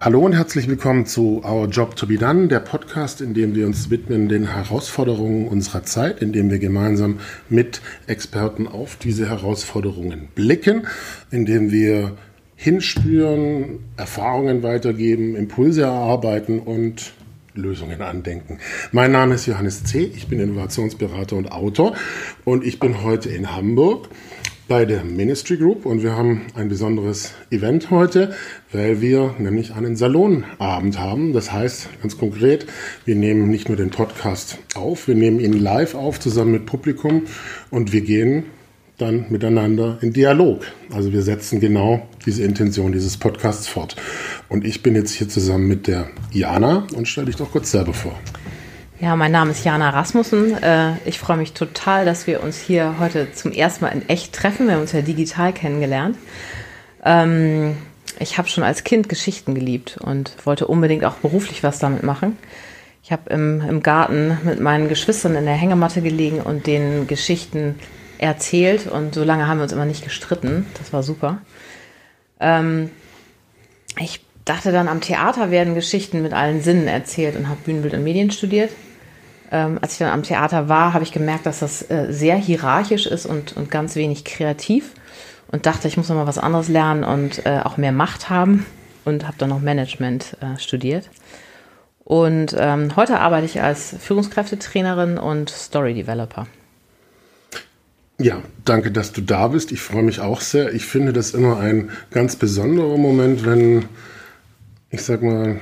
Hallo und herzlich willkommen zu Our Job to Be Done, der Podcast, in dem wir uns widmen den Herausforderungen unserer Zeit, in dem wir gemeinsam mit Experten auf diese Herausforderungen blicken, in dem wir hinspüren, Erfahrungen weitergeben, Impulse erarbeiten und Lösungen andenken. Mein Name ist Johannes C., ich bin Innovationsberater und Autor und ich bin heute in Hamburg bei der Ministry Group und wir haben ein besonderes Event heute, weil wir nämlich einen Salonabend haben. Das heißt ganz konkret, wir nehmen nicht nur den Podcast auf, wir nehmen ihn live auf zusammen mit Publikum und wir gehen dann miteinander in Dialog. Also wir setzen genau diese Intention dieses Podcasts fort. Und ich bin jetzt hier zusammen mit der Jana und stell dich doch kurz selber vor. Ja, mein Name ist Jana Rasmussen. Äh, ich freue mich total, dass wir uns hier heute zum ersten Mal in echt treffen. Wir haben uns ja digital kennengelernt. Ähm, ich habe schon als Kind Geschichten geliebt und wollte unbedingt auch beruflich was damit machen. Ich habe im, im Garten mit meinen Geschwistern in der Hängematte gelegen und den Geschichten erzählt und so lange haben wir uns immer nicht gestritten. Das war super. Ähm, ich dachte dann, am Theater werden Geschichten mit allen Sinnen erzählt und habe Bühnenbild und Medien studiert ähm, als ich dann am Theater war, habe ich gemerkt, dass das äh, sehr hierarchisch ist und, und ganz wenig kreativ und dachte, ich muss noch mal was anderes lernen und äh, auch mehr Macht haben und habe dann noch Management äh, studiert. Und ähm, heute arbeite ich als Führungskräftetrainerin und Story Developer. Ja, danke, dass du da bist. Ich freue mich auch sehr. Ich finde das immer ein ganz besonderer Moment, wenn, ich sag mal,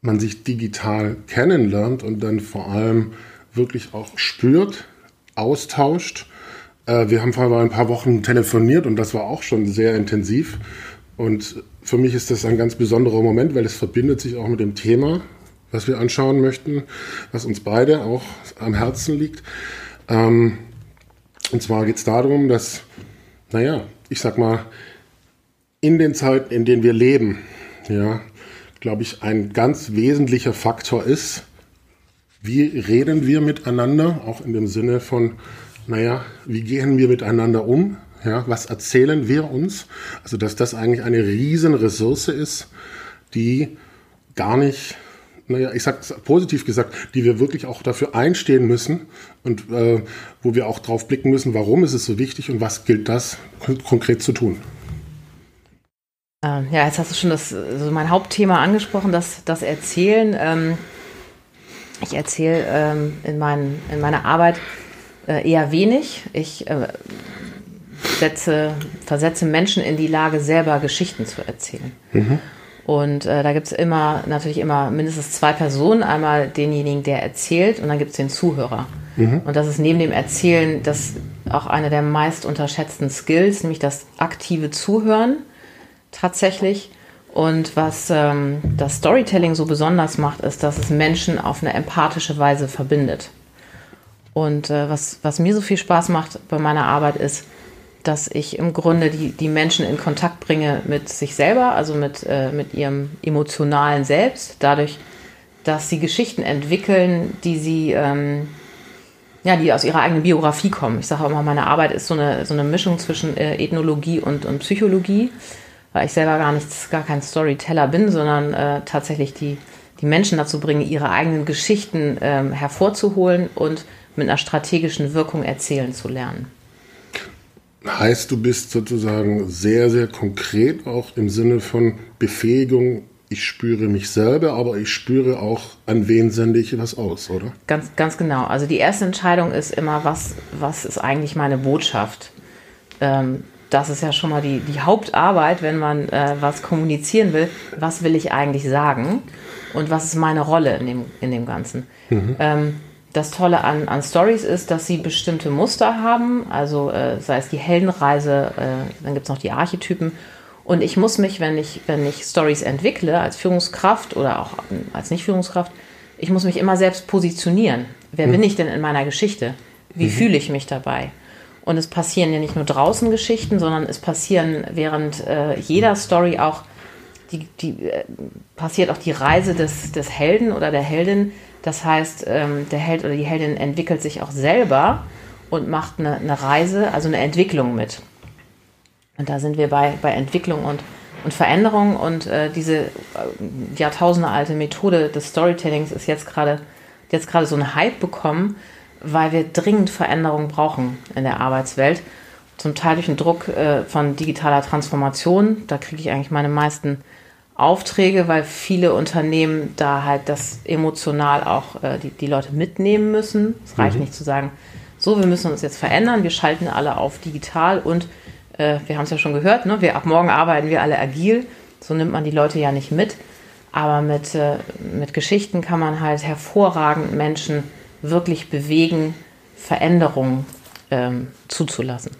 man sich digital kennenlernt und dann vor allem wirklich auch spürt, austauscht. Äh, wir haben vor ein paar Wochen telefoniert und das war auch schon sehr intensiv. Und für mich ist das ein ganz besonderer Moment, weil es verbindet sich auch mit dem Thema, was wir anschauen möchten, was uns beide auch am Herzen liegt. Ähm, und zwar geht es darum, dass, naja, ich sag mal, in den Zeiten, in denen wir leben, ja, glaube ich, ein ganz wesentlicher Faktor ist, wie reden wir miteinander, auch in dem Sinne von, naja, wie gehen wir miteinander um? Ja, was erzählen wir uns? Also, dass das eigentlich eine riesen Ressource ist, die gar nicht, naja, ich sage positiv gesagt, die wir wirklich auch dafür einstehen müssen und äh, wo wir auch drauf blicken müssen, warum ist es so wichtig und was gilt das konkret zu tun. Ähm, ja, jetzt hast du schon das, also mein Hauptthema angesprochen, das, das Erzählen. Ähm, ich erzähle ähm, in, mein, in meiner Arbeit äh, eher wenig. Ich äh, setze, versetze Menschen in die Lage, selber Geschichten zu erzählen. Mhm. Und äh, da gibt es immer, natürlich immer mindestens zwei Personen. Einmal denjenigen, der erzählt und dann gibt es den Zuhörer. Mhm. Und das ist neben dem Erzählen das auch eine der meist unterschätzten Skills, nämlich das aktive Zuhören tatsächlich. Und was ähm, das Storytelling so besonders macht, ist, dass es Menschen auf eine empathische Weise verbindet. Und äh, was, was mir so viel Spaß macht bei meiner Arbeit ist, dass ich im Grunde die, die Menschen in Kontakt bringe mit sich selber, also mit, äh, mit ihrem emotionalen Selbst, dadurch, dass sie Geschichten entwickeln, die sie, ähm, ja, die aus ihrer eigenen Biografie kommen. Ich sage immer, meine Arbeit ist so eine, so eine Mischung zwischen äh, Ethnologie und, und Psychologie weil ich selber gar nichts, gar kein Storyteller bin, sondern äh, tatsächlich die, die Menschen dazu bringe, ihre eigenen Geschichten ähm, hervorzuholen und mit einer strategischen Wirkung erzählen zu lernen. Heißt, du bist sozusagen sehr, sehr konkret auch im Sinne von Befähigung. Ich spüre mich selber, aber ich spüre auch, an wen sende ich was aus, oder? Ganz, ganz genau. Also die erste Entscheidung ist immer, was, was ist eigentlich meine Botschaft? Ähm, das ist ja schon mal die, die Hauptarbeit, wenn man äh, was kommunizieren will. Was will ich eigentlich sagen? Und was ist meine Rolle in dem, in dem Ganzen? Mhm. Ähm, das Tolle an, an Stories ist, dass sie bestimmte Muster haben, also äh, sei es die Heldenreise, äh, dann gibt es noch die Archetypen. Und ich muss mich, wenn ich, wenn ich Stories entwickle, als Führungskraft oder auch als Nicht-Führungskraft, ich muss mich immer selbst positionieren. Wer mhm. bin ich denn in meiner Geschichte? Wie mhm. fühle ich mich dabei? Und es passieren ja nicht nur draußen Geschichten, sondern es passieren während äh, jeder Story auch, die, die äh, passiert auch die Reise des, des Helden oder der Heldin. Das heißt, ähm, der Held oder die Heldin entwickelt sich auch selber und macht eine, eine Reise, also eine Entwicklung mit. Und da sind wir bei, bei Entwicklung und Und Veränderung und äh, diese äh, jahrtausendealte Methode des Storytellings ist jetzt gerade jetzt gerade so einen Hype bekommen, weil wir dringend Veränderungen brauchen in der Arbeitswelt. Zum Teil durch den Druck äh, von digitaler Transformation. Da kriege ich eigentlich meine meisten Aufträge, weil viele Unternehmen da halt das emotional auch äh, die, die Leute mitnehmen müssen. Es reicht mhm. nicht zu sagen, so, wir müssen uns jetzt verändern, wir schalten alle auf digital und äh, wir haben es ja schon gehört, ne? wir, ab morgen arbeiten wir alle agil. So nimmt man die Leute ja nicht mit. Aber mit, äh, mit Geschichten kann man halt hervorragend Menschen wirklich bewegen, Veränderungen ähm, zuzulassen.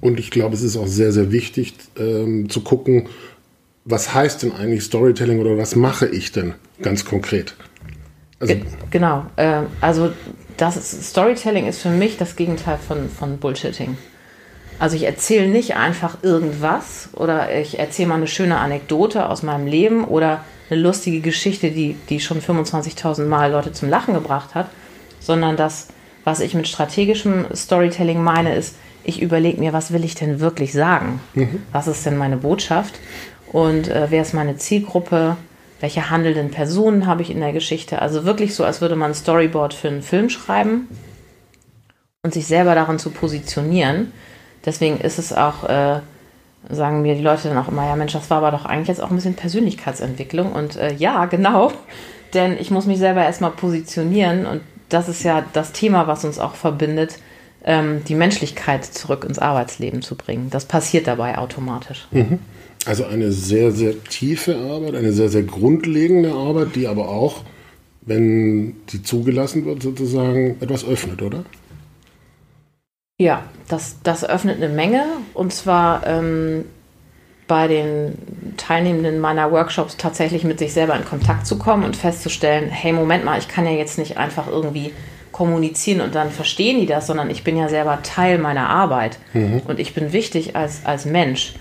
Und ich glaube, es ist auch sehr, sehr wichtig ähm, zu gucken, was heißt denn eigentlich Storytelling oder was mache ich denn ganz konkret? Also genau, äh, also das ist, Storytelling ist für mich das Gegenteil von, von Bullshitting. Also ich erzähle nicht einfach irgendwas oder ich erzähle mal eine schöne Anekdote aus meinem Leben oder eine lustige Geschichte, die, die schon 25.000 Mal Leute zum Lachen gebracht hat, sondern das, was ich mit strategischem Storytelling meine, ist, ich überlege mir, was will ich denn wirklich sagen? Mhm. Was ist denn meine Botschaft? Und äh, wer ist meine Zielgruppe? Welche handelnden Personen habe ich in der Geschichte? Also wirklich so, als würde man ein Storyboard für einen Film schreiben und sich selber darin zu positionieren. Deswegen ist es auch äh, sagen mir die Leute dann auch immer, ja Mensch, das war aber doch eigentlich jetzt auch ein bisschen Persönlichkeitsentwicklung. Und äh, ja, genau, denn ich muss mich selber erstmal positionieren und das ist ja das Thema, was uns auch verbindet, ähm, die Menschlichkeit zurück ins Arbeitsleben zu bringen. Das passiert dabei automatisch. Mhm. Also eine sehr, sehr tiefe Arbeit, eine sehr, sehr grundlegende Arbeit, die aber auch, wenn sie zugelassen wird, sozusagen etwas öffnet, oder? Ja, das, das öffnet eine Menge. Und zwar ähm, bei den Teilnehmenden meiner Workshops tatsächlich mit sich selber in Kontakt zu kommen und festzustellen, hey, Moment mal, ich kann ja jetzt nicht einfach irgendwie kommunizieren und dann verstehen die das, sondern ich bin ja selber Teil meiner Arbeit. Mhm. und ich bin wichtig als, als Mensch.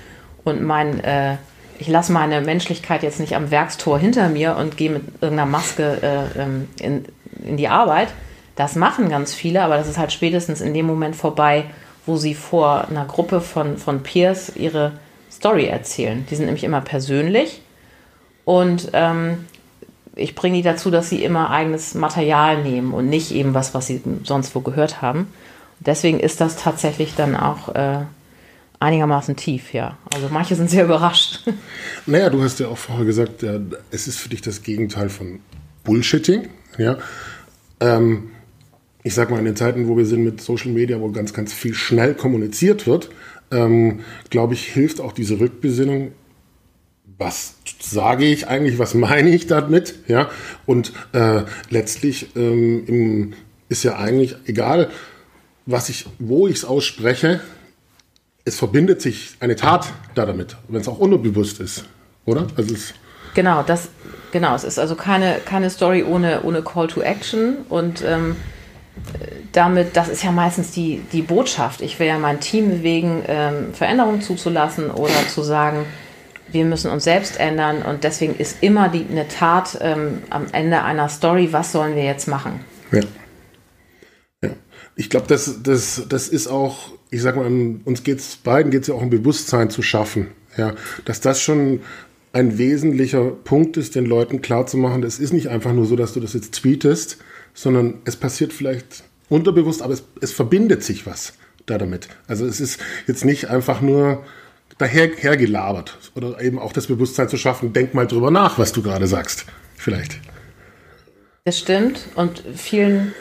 Und mein, äh, ich lasse meine Menschlichkeit jetzt nicht am Werkstor hinter mir und gehe mit irgendeiner Maske äh, ähm, in, in die Arbeit, das machen ganz viele, aber das ist halt spätestens in dem Moment vorbei, wo sie vor einer Gruppe von, von Peers ihre Story erzählen. Die sind nämlich immer persönlich und ähm, ich bringe die dazu, dass sie immer eigenes Material nehmen und nicht eben was, was sie sonst wo gehört haben. Deswegen ist das tatsächlich dann auch äh, einigermaßen tief, ja. Also manche sind sehr überrascht. Naja, du hast ja auch vorher gesagt, ja, es ist für dich das Gegenteil von Bullshitting, ja. Ähm, ich sag mal, in den Zeiten, wo wir sind mit Social Media, wo ganz, ganz viel schnell kommuniziert wird, ähm, glaube ich, hilft auch diese Rückbesinnung. Was sage ich eigentlich? Was meine ich damit? Ja, und äh, letztlich ähm, im, ist ja eigentlich egal, was ich, wo ich es ausspreche. Es verbindet sich eine Tat da damit, wenn es auch unbewusst ist, oder? Also es genau, das, genau. Es ist also keine, keine Story ohne, ohne Call to Action und ähm, damit, das ist ja meistens die, die Botschaft. Ich will ja mein Team bewegen, ähm, Veränderungen zuzulassen oder zu sagen, wir müssen uns selbst ändern und deswegen ist immer die, eine Tat ähm, am Ende einer Story, was sollen wir jetzt machen? Ja. ja. Ich glaube, das, das, das ist auch, ich sag mal, uns geht es beiden geht es ja auch um Bewusstsein zu schaffen. Ja, dass das schon ein wesentlicher Punkt ist, den Leuten klarzumachen, es ist nicht einfach nur so, dass du das jetzt tweetest, sondern es passiert vielleicht unterbewusst, aber es, es verbindet sich was da damit. Also es ist jetzt nicht einfach nur daher hergelabert oder eben auch das Bewusstsein zu schaffen, denk mal drüber nach, was du gerade sagst. Vielleicht. Das stimmt und vielen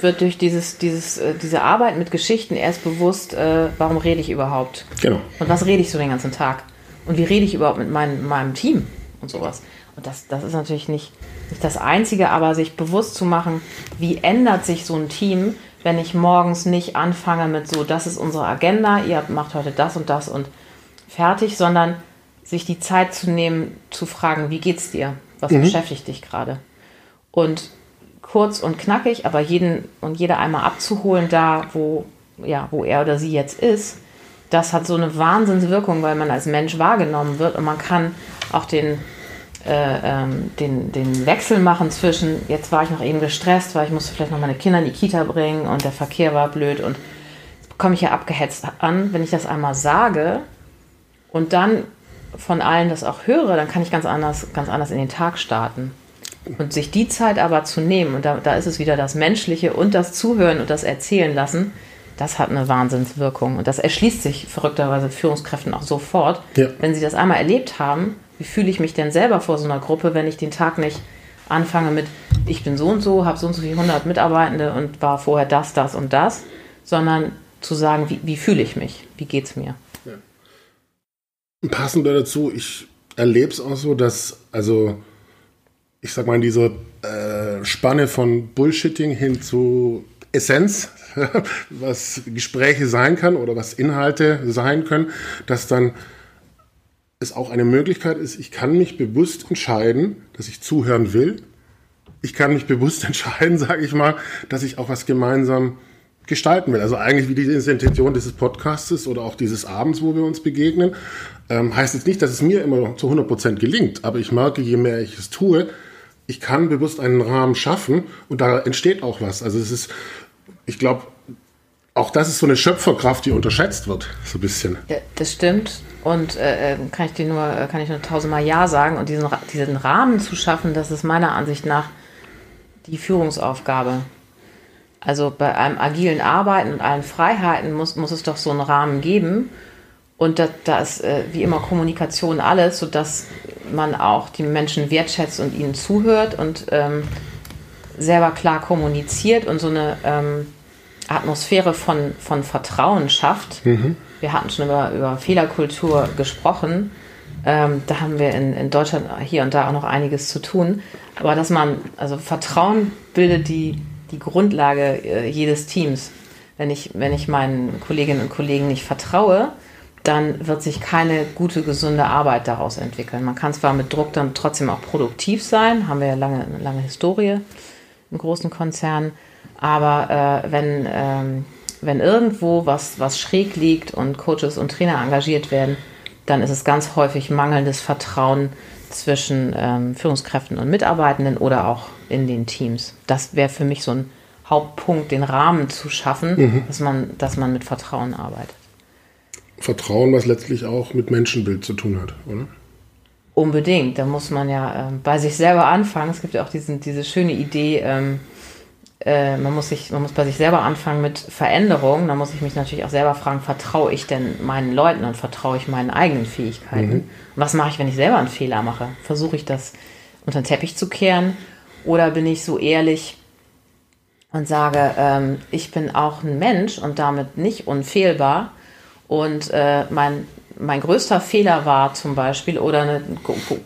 wird durch dieses, dieses, äh, diese Arbeit mit Geschichten erst bewusst, äh, warum rede ich überhaupt? Genau. Und was rede ich so den ganzen Tag? Und wie rede ich überhaupt mit mein, meinem Team und sowas? Und das, das ist natürlich nicht, nicht das Einzige, aber sich bewusst zu machen, wie ändert sich so ein Team, wenn ich morgens nicht anfange mit so, das ist unsere Agenda, ihr macht heute das und das und fertig, sondern sich die Zeit zu nehmen, zu fragen, wie geht's dir? Was mhm. beschäftigt dich gerade? Und kurz und knackig, aber jeden und jeder einmal abzuholen, da wo, ja, wo er oder sie jetzt ist, das hat so eine Wahnsinnswirkung, weil man als Mensch wahrgenommen wird und man kann auch den ähm, den, den Wechsel machen zwischen, jetzt war ich noch eben gestresst, weil ich musste vielleicht noch meine Kinder in die Kita bringen und der Verkehr war blöd und komme ich ja abgehetzt an, wenn ich das einmal sage und dann von allen das auch höre, dann kann ich ganz anders, ganz anders in den Tag starten. Und sich die Zeit aber zu nehmen, und da, da ist es wieder das Menschliche und das Zuhören und das Erzählen lassen, das hat eine Wahnsinnswirkung. Und das erschließt sich verrückterweise Führungskräften auch sofort. Ja. Wenn sie das einmal erlebt haben, wie fühle ich mich denn selber vor so einer Gruppe, wenn ich den Tag nicht anfange mit, ich bin so und so, habe so und so viele hundert Mitarbeitende und war vorher das, das und das, sondern zu sagen, wie, wie fühle ich mich, wie geht es mir. Ja. Passend dazu, ich erlebe es auch so, dass, also ich sag mal, in dieser äh, Spanne von Bullshitting hin zu Essenz, was Gespräche sein kann oder was Inhalte sein können, dass dann es auch eine Möglichkeit ist, ich kann mich bewusst entscheiden, dass ich zuhören will. Ich kann mich bewusst entscheiden, sage ich mal, dass ich auch was gemeinsam gestalten will. Also eigentlich wie die Intention dieses Podcastes oder auch dieses Abends, wo wir uns begegnen, ähm, heißt jetzt nicht, dass es mir immer zu 100 Prozent gelingt. Aber ich merke, je mehr ich es tue, ich kann bewusst einen Rahmen schaffen und da entsteht auch was. Also es ist, ich glaube, auch das ist so eine Schöpferkraft, die unterschätzt wird, so ein bisschen. Ja, das stimmt. Und äh, äh kann ich dir nur, äh, kann ich nur tausendmal Ja sagen. Und diesen, diesen Rahmen zu schaffen, das ist meiner Ansicht nach die Führungsaufgabe. Also bei einem agilen Arbeiten und allen Freiheiten muss, muss es doch so einen Rahmen geben. Und da, da ist äh, wie immer Kommunikation alles, sodass man auch die Menschen wertschätzt und ihnen zuhört und ähm, selber klar kommuniziert und so eine ähm, Atmosphäre von, von Vertrauen schafft. Mhm. Wir hatten schon über, über Fehlerkultur gesprochen. Ähm, da haben wir in, in Deutschland hier und da auch noch einiges zu tun. Aber dass man, also Vertrauen bildet die, die Grundlage äh, jedes Teams. Wenn ich, wenn ich meinen Kolleginnen und Kollegen nicht vertraue, dann wird sich keine gute, gesunde Arbeit daraus entwickeln. Man kann zwar mit Druck dann trotzdem auch produktiv sein, haben wir ja lange, eine lange Historie in großen Konzernen, aber äh, wenn, ähm, wenn irgendwo was, was schräg liegt und Coaches und Trainer engagiert werden, dann ist es ganz häufig mangelndes Vertrauen zwischen ähm, Führungskräften und Mitarbeitenden oder auch in den Teams. Das wäre für mich so ein Hauptpunkt, den Rahmen zu schaffen, mhm. dass, man, dass man mit Vertrauen arbeitet. Vertrauen, was letztlich auch mit Menschenbild zu tun hat, oder? Unbedingt. Da muss man ja äh, bei sich selber anfangen. Es gibt ja auch diesen, diese schöne Idee, ähm, äh, man, muss sich, man muss bei sich selber anfangen mit Veränderung. Da muss ich mich natürlich auch selber fragen, vertraue ich denn meinen Leuten und vertraue ich meinen eigenen Fähigkeiten? Mhm. Was mache ich, wenn ich selber einen Fehler mache? Versuche ich das unter den Teppich zu kehren? Oder bin ich so ehrlich und sage, ähm, ich bin auch ein Mensch und damit nicht unfehlbar und äh, mein, mein größter Fehler war zum Beispiel, oder ein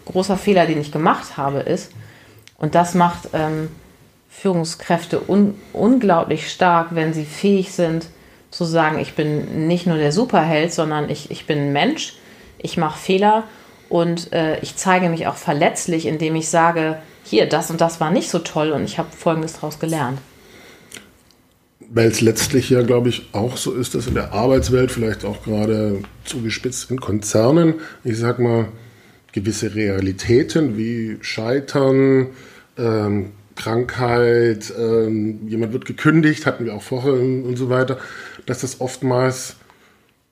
großer Fehler, den ich gemacht habe, ist, und das macht ähm, Führungskräfte un unglaublich stark, wenn sie fähig sind zu sagen, ich bin nicht nur der Superheld, sondern ich, ich bin ein Mensch, ich mache Fehler und äh, ich zeige mich auch verletzlich, indem ich sage, hier, das und das war nicht so toll und ich habe Folgendes daraus gelernt. Weil es letztlich ja, glaube ich, auch so ist, dass in der Arbeitswelt vielleicht auch gerade zugespitzt in Konzernen, ich sag mal, gewisse Realitäten wie Scheitern, ähm, Krankheit, ähm, jemand wird gekündigt, hatten wir auch vorher und so weiter, dass das oftmals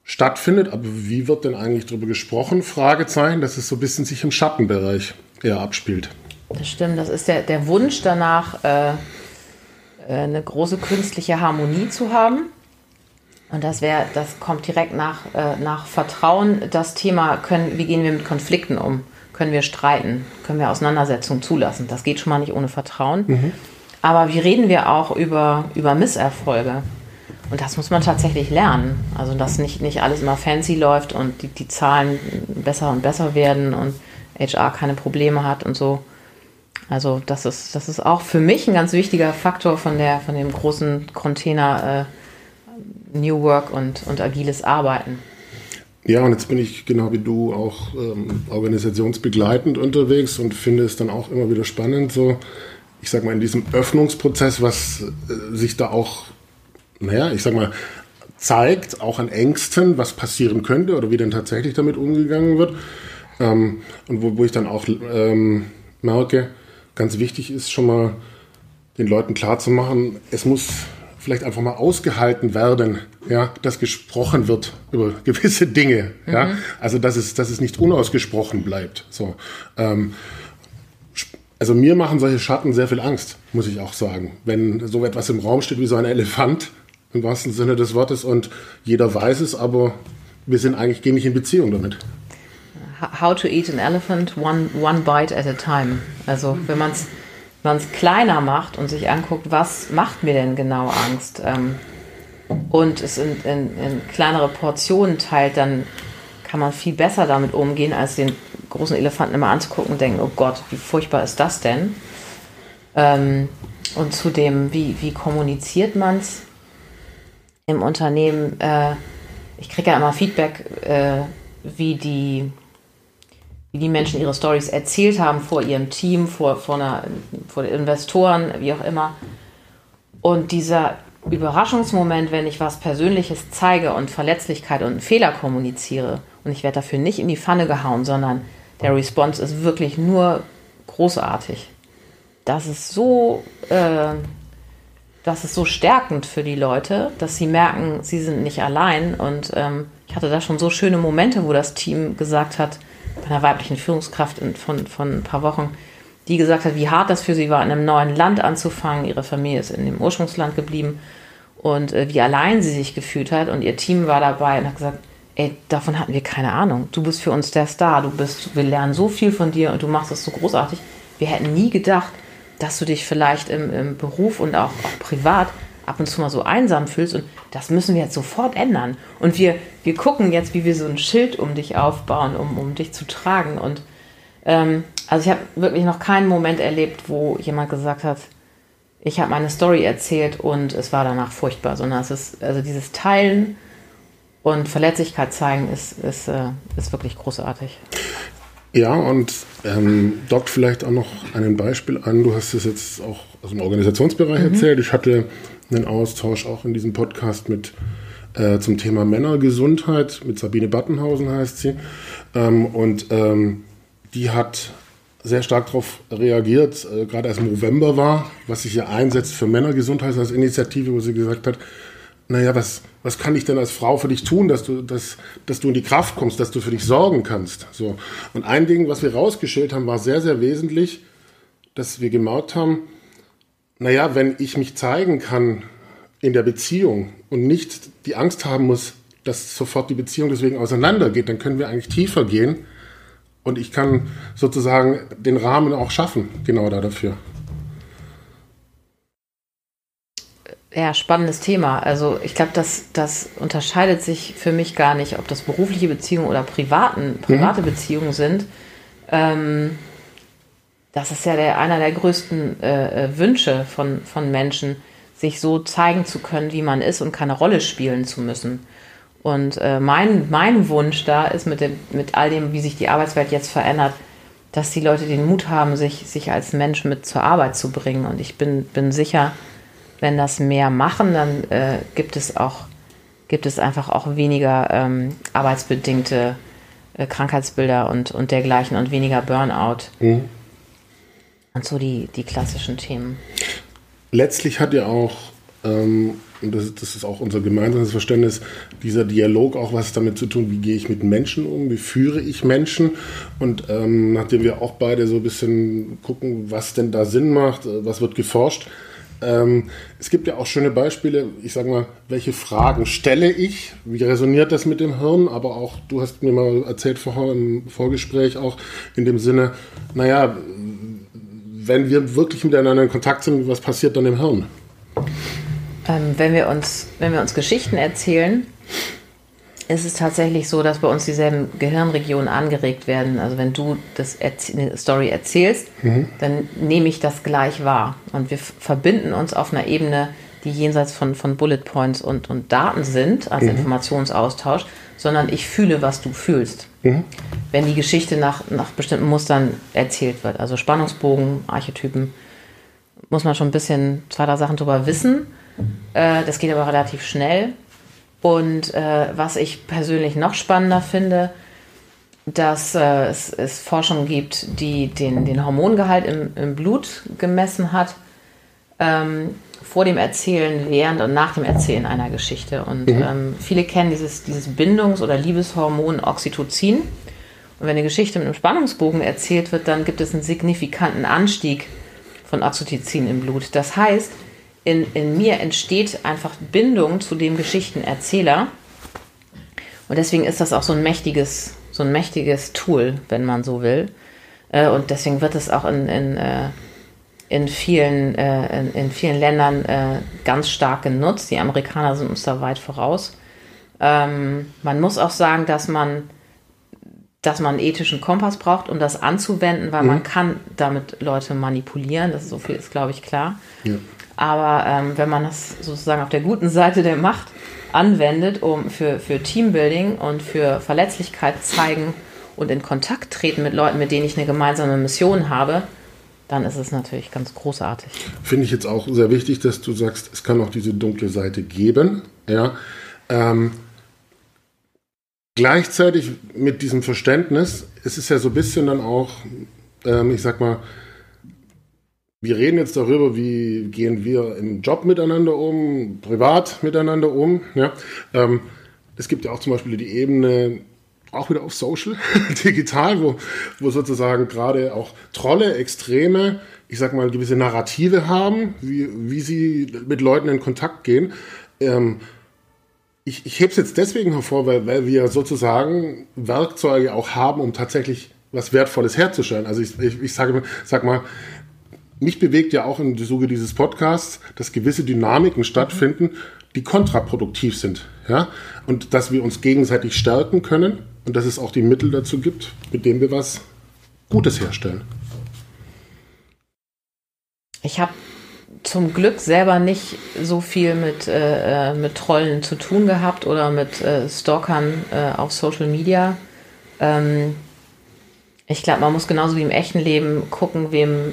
stattfindet. Aber wie wird denn eigentlich darüber gesprochen? Fragezeichen, dass es so ein bisschen sich im Schattenbereich eher abspielt. Das stimmt, das ist der, der Wunsch danach, äh, äh, eine große künstliche Harmonie zu haben. Und das wäre, das kommt direkt nach, äh, nach Vertrauen. Das Thema, können, wie gehen wir mit Konflikten um? Können wir streiten? Können wir Auseinandersetzungen zulassen? Das geht schon mal nicht ohne Vertrauen. Mhm. Aber wie reden wir auch über, über Misserfolge? Und das muss man tatsächlich lernen. Also, dass nicht, nicht alles immer fancy läuft und die, die Zahlen besser und besser werden und HR keine Probleme hat und so. Also das ist, das ist auch für mich ein ganz wichtiger Faktor von, der, von dem großen Container äh, New Work und, und agiles Arbeiten. Ja, und jetzt bin ich genau wie du auch ähm, organisationsbegleitend unterwegs und finde es dann auch immer wieder spannend, so, ich sag mal, in diesem Öffnungsprozess, was äh, sich da auch, naja, ich sag mal, zeigt, auch an Ängsten, was passieren könnte oder wie dann tatsächlich damit umgegangen wird. Ähm, und wo, wo ich dann auch ähm, merke, ganz wichtig ist, schon mal den Leuten klarzumachen, es muss vielleicht einfach mal ausgehalten werden, ja, dass gesprochen wird über gewisse Dinge, mhm. ja, also dass es, dass es nicht unausgesprochen bleibt, so. Ähm, also mir machen solche Schatten sehr viel Angst, muss ich auch sagen. Wenn so etwas im Raum steht wie so ein Elefant, im wahrsten Sinne des Wortes, und jeder weiß es, aber wir sind eigentlich, gehen nicht in Beziehung damit. How to eat an elephant one, one bite at a time. Also wenn man es man es kleiner macht und sich anguckt, was macht mir denn genau Angst ähm, und es in, in, in, kleinere Portionen teilt, dann kann man viel besser damit umgehen, als den großen Elefanten immer anzugucken und denken, oh Gott, wie furchtbar ist das denn? Ähm, und zudem, wie, wie kommuniziert man es im Unternehmen? Äh, ich kriege ja immer Feedback, äh, wie die wie die Menschen ihre Stories erzählt haben vor ihrem Team, vor, vor, einer, vor den Investoren, wie auch immer. Und dieser Überraschungsmoment, wenn ich was Persönliches zeige und Verletzlichkeit und einen Fehler kommuniziere und ich werde dafür nicht in die Pfanne gehauen, sondern der Response ist wirklich nur großartig. Das ist so, äh, das ist so stärkend für die Leute, dass sie merken, sie sind nicht allein. Und ähm, ich hatte da schon so schöne Momente, wo das Team gesagt hat, einer weiblichen Führungskraft von, von ein paar Wochen, die gesagt hat, wie hart das für sie war, in einem neuen Land anzufangen. Ihre Familie ist in dem Ursprungsland geblieben und äh, wie allein sie sich gefühlt hat. Und ihr Team war dabei und hat gesagt, ey, davon hatten wir keine Ahnung. Du bist für uns der Star, du bist, wir lernen so viel von dir und du machst es so großartig. Wir hätten nie gedacht, dass du dich vielleicht im, im Beruf und auch, auch privat ab und zu mal so einsam fühlst und das müssen wir jetzt sofort ändern. Und wir, wir gucken jetzt, wie wir so ein Schild um dich aufbauen, um, um dich zu tragen. Und ähm, also ich habe wirklich noch keinen Moment erlebt, wo jemand gesagt hat, ich habe meine Story erzählt und es war danach furchtbar, sondern es ist, also dieses Teilen und Verletzlichkeit zeigen ist, ist, äh, ist wirklich großartig. Ja, und ähm, dockt vielleicht auch noch ein Beispiel an. Du hast es jetzt auch aus dem Organisationsbereich mhm. erzählt. Ich hatte einen Austausch auch in diesem Podcast mit äh, zum Thema Männergesundheit mit Sabine Battenhausen heißt sie. Ähm, und ähm, die hat sehr stark darauf reagiert, äh, gerade als November war, was sich hier einsetzt für Männergesundheit als Initiative, wo sie gesagt hat, naja, was, was kann ich denn als Frau für dich tun, dass du, dass, dass du in die Kraft kommst, dass du für dich sorgen kannst. So. Und ein Ding, was wir rausgestellt haben, war sehr, sehr wesentlich, dass wir gemerkt haben, naja, wenn ich mich zeigen kann in der Beziehung und nicht die Angst haben muss, dass sofort die Beziehung deswegen auseinandergeht, dann können wir eigentlich tiefer gehen und ich kann sozusagen den Rahmen auch schaffen, genau da dafür. Ja, spannendes Thema. Also ich glaube, das, das unterscheidet sich für mich gar nicht, ob das berufliche Beziehungen oder privaten, private mhm. Beziehungen sind. Ähm, das ist ja der, einer der größten äh, äh, Wünsche von, von Menschen, sich so zeigen zu können, wie man ist und keine Rolle spielen zu müssen. Und äh, mein, mein Wunsch da ist mit, dem, mit all dem, wie sich die Arbeitswelt jetzt verändert, dass die Leute den Mut haben, sich, sich als Mensch mit zur Arbeit zu bringen. Und ich bin, bin sicher, wenn das mehr machen, dann äh, gibt es auch gibt es einfach auch weniger ähm, arbeitsbedingte äh, Krankheitsbilder und, und dergleichen und weniger Burnout. Mhm. Und so die, die klassischen Themen. Letztlich hat ja auch, ähm, und das, das, ist auch unser gemeinsames Verständnis, dieser Dialog auch was damit zu tun, wie gehe ich mit Menschen um, wie führe ich Menschen. Und ähm, nachdem wir auch beide so ein bisschen gucken, was denn da Sinn macht, äh, was wird geforscht, ähm, es gibt ja auch schöne Beispiele, ich sage mal, welche Fragen stelle ich, wie resoniert das mit dem Hirn, aber auch, du hast mir mal erzählt vorher im Vorgespräch auch in dem Sinne, naja, wenn wir wirklich miteinander in Kontakt sind, was passiert dann im Hirn? Ähm, wenn, wir uns, wenn wir uns Geschichten erzählen, ist es tatsächlich so, dass bei uns dieselben Gehirnregionen angeregt werden. Also wenn du das eine Story erzählst, mhm. dann nehme ich das gleich wahr. Und wir verbinden uns auf einer Ebene, die jenseits von, von Bullet Points und, und Daten sind, als mhm. Informationsaustausch, sondern ich fühle, was du fühlst. Mhm. Wenn die Geschichte nach, nach bestimmten Mustern erzählt wird. Also Spannungsbogen, Archetypen, muss man schon ein bisschen zwei, drei Sachen drüber wissen. Äh, das geht aber relativ schnell. Und äh, was ich persönlich noch spannender finde, dass äh, es, es, Forschung gibt, die den, den Hormongehalt im, im, Blut gemessen hat. Ähm, vor dem Erzählen, während und nach dem Erzählen einer Geschichte. Und mhm. ähm, viele kennen dieses, dieses Bindungs- oder Liebeshormon Oxytocin. Und wenn eine Geschichte mit einem Spannungsbogen erzählt wird, dann gibt es einen signifikanten Anstieg von Oxytocin im Blut. Das heißt, in, in mir entsteht einfach Bindung zu dem Geschichtenerzähler. Und deswegen ist das auch so ein mächtiges, so ein mächtiges Tool, wenn man so will. Äh, und deswegen wird es auch in, in, äh, in, vielen, äh, in, in, vielen Ländern ganz stark genutzt. Die Amerikaner sind uns da weit voraus. Ähm, man muss auch sagen, dass man dass man einen ethischen Kompass braucht, um das anzuwenden, weil mhm. man kann damit Leute manipulieren. Das ist so viel ist, glaube ich, klar. Ja. Aber ähm, wenn man das sozusagen auf der guten Seite der Macht anwendet, um für, für Teambuilding und für Verletzlichkeit zeigen und in Kontakt treten mit Leuten, mit denen ich eine gemeinsame Mission habe, dann ist es natürlich ganz großartig. Finde ich jetzt auch sehr wichtig, dass du sagst, es kann auch diese dunkle Seite geben. Ja. Ähm, Gleichzeitig mit diesem Verständnis, es ist ja so ein bisschen dann auch, ähm, ich sag mal, wir reden jetzt darüber, wie gehen wir im Job miteinander um, privat miteinander um. Ja? Ähm, es gibt ja auch zum Beispiel die Ebene, auch wieder auf Social, digital, wo, wo sozusagen gerade auch Trolle, Extreme, ich sag mal, gewisse Narrative haben, wie, wie sie mit Leuten in Kontakt gehen. Ähm, ich, ich hebe es jetzt deswegen hervor, weil, weil wir sozusagen Werkzeuge auch haben, um tatsächlich was Wertvolles herzustellen. Also ich, ich, ich sage sag mal, mich bewegt ja auch im Zuge dieses Podcasts, dass gewisse Dynamiken stattfinden, die kontraproduktiv sind. Ja? Und dass wir uns gegenseitig stärken können und dass es auch die Mittel dazu gibt, mit denen wir was Gutes herstellen. Ich habe zum Glück selber nicht so viel mit, äh, äh, mit Trollen zu tun gehabt oder mit äh, Stalkern äh, auf Social Media. Ähm, ich glaube, man muss genauso wie im echten Leben gucken, wem,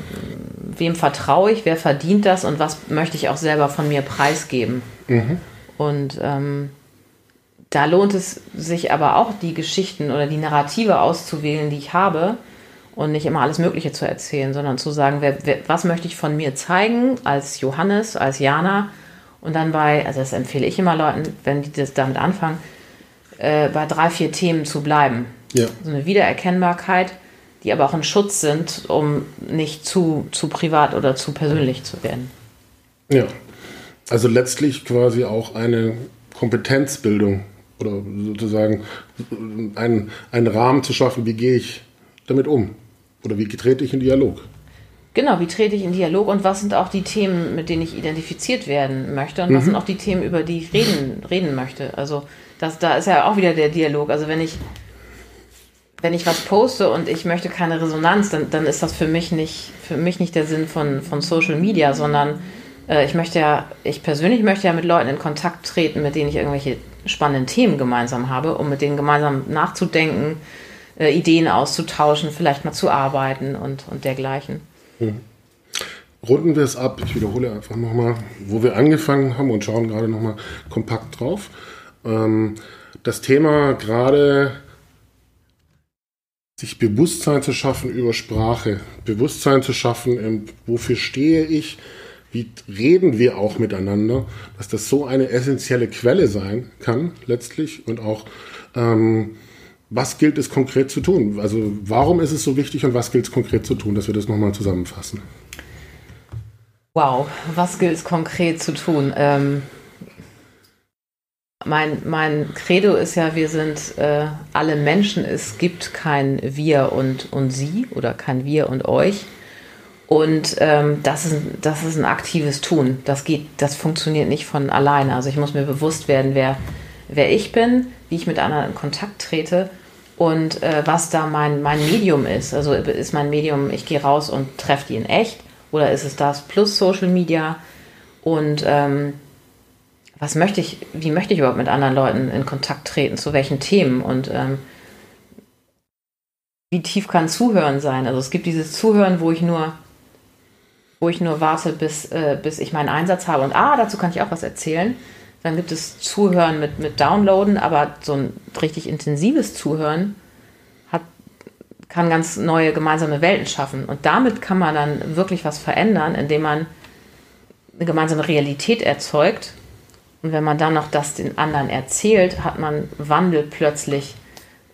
wem vertraue ich, wer verdient das und was möchte ich auch selber von mir preisgeben. Mhm. Und ähm, da lohnt es sich aber auch, die Geschichten oder die Narrative auszuwählen, die ich habe und nicht immer alles Mögliche zu erzählen, sondern zu sagen, wer, wer, was möchte ich von mir zeigen als Johannes, als Jana und dann bei, also das empfehle ich immer Leuten, wenn die das damit anfangen, äh, bei drei, vier Themen zu bleiben. Ja. So eine Wiedererkennbarkeit, die aber auch ein Schutz sind, um nicht zu, zu privat oder zu persönlich zu werden. Ja, also letztlich quasi auch eine Kompetenzbildung oder sozusagen einen, einen Rahmen zu schaffen, wie gehe ich damit um? Oder wie trete ich in Dialog? Genau, wie trete ich in Dialog und was sind auch die Themen, mit denen ich identifiziert werden möchte und mhm. was sind auch die Themen, über die ich reden, reden möchte. Also das, da ist ja auch wieder der Dialog. Also wenn ich, wenn ich was poste und ich möchte keine Resonanz, dann, dann ist das für mich nicht, für mich nicht der Sinn von, von Social Media, sondern äh, ich möchte ja, ich persönlich möchte ja mit Leuten in Kontakt treten, mit denen ich irgendwelche spannenden Themen gemeinsam habe, um mit denen gemeinsam nachzudenken, äh, Ideen auszutauschen, vielleicht mal zu arbeiten und, und dergleichen. Mhm. Runden wir es ab. Ich wiederhole einfach nochmal, wo wir angefangen haben und schauen gerade nochmal kompakt drauf. Ähm, das Thema gerade sich Bewusstsein zu schaffen über Sprache, Bewusstsein zu schaffen, wofür stehe ich, wie reden wir auch miteinander, dass das so eine essentielle Quelle sein kann letztlich und auch ähm, was gilt es konkret zu tun? Also warum ist es so wichtig und was gilt es konkret zu tun, dass wir das nochmal zusammenfassen? Wow, was gilt es konkret zu tun? Ähm, mein, mein Credo ist ja, wir sind äh, alle Menschen. Es gibt kein Wir und, und Sie oder kein Wir und euch. Und ähm, das, ist, das ist ein aktives Tun. Das geht, das funktioniert nicht von alleine. Also ich muss mir bewusst werden, wer, wer ich bin, wie ich mit anderen in Kontakt trete und äh, was da mein, mein Medium ist. Also ist mein Medium, ich gehe raus und treffe die in echt oder ist es das plus Social Media und ähm, was möchte ich, wie möchte ich überhaupt mit anderen Leuten in Kontakt treten, zu welchen Themen und ähm, wie tief kann Zuhören sein? Also es gibt dieses Zuhören, wo ich nur, wo ich nur warte, bis, äh, bis ich meinen Einsatz habe und ah, dazu kann ich auch was erzählen. Dann gibt es Zuhören mit, mit Downloaden, aber so ein richtig intensives Zuhören hat, kann ganz neue gemeinsame Welten schaffen. Und damit kann man dann wirklich was verändern, indem man eine gemeinsame Realität erzeugt. Und wenn man dann noch das den anderen erzählt, hat man Wandel plötzlich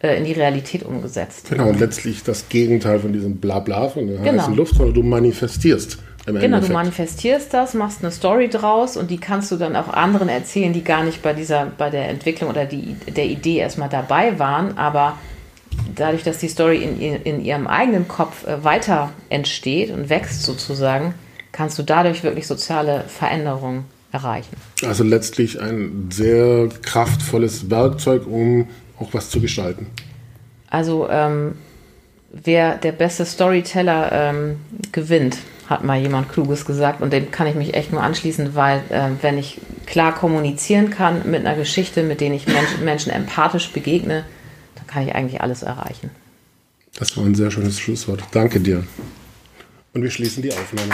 äh, in die Realität umgesetzt. Genau, und letztlich das Gegenteil von diesem Blabla, von der Genau. heißen Luft, sondern du manifestierst. Im Genau, du manifestierst das, machst eine Story draus und die kannst du dann auch anderen erzählen, die gar nicht bei dieser, bei der Entwicklung oder die, der Idee erstmal dabei waren, aber dadurch, dass die Story in, in ihrem eigenen Kopf äh, weiter entsteht und wächst sozusagen, kannst du dadurch wirklich soziale Veränderungen erreichen. Also letztlich ein sehr kraftvolles Werkzeug, um auch was zu gestalten. Also ähm, wer der beste Storyteller ähm, gewinnt, hat mal jemand Kluges gesagt und dem kann ich mich echt nur anschließen, weil äh, wenn ich klar kommunizieren kann mit einer Geschichte, mit denen ich Menschen, Menschen empathisch begegne, dann kann ich eigentlich alles erreichen. Das war ein sehr schönes Schlusswort. Danke dir. Und wir schließen die Aufnahme.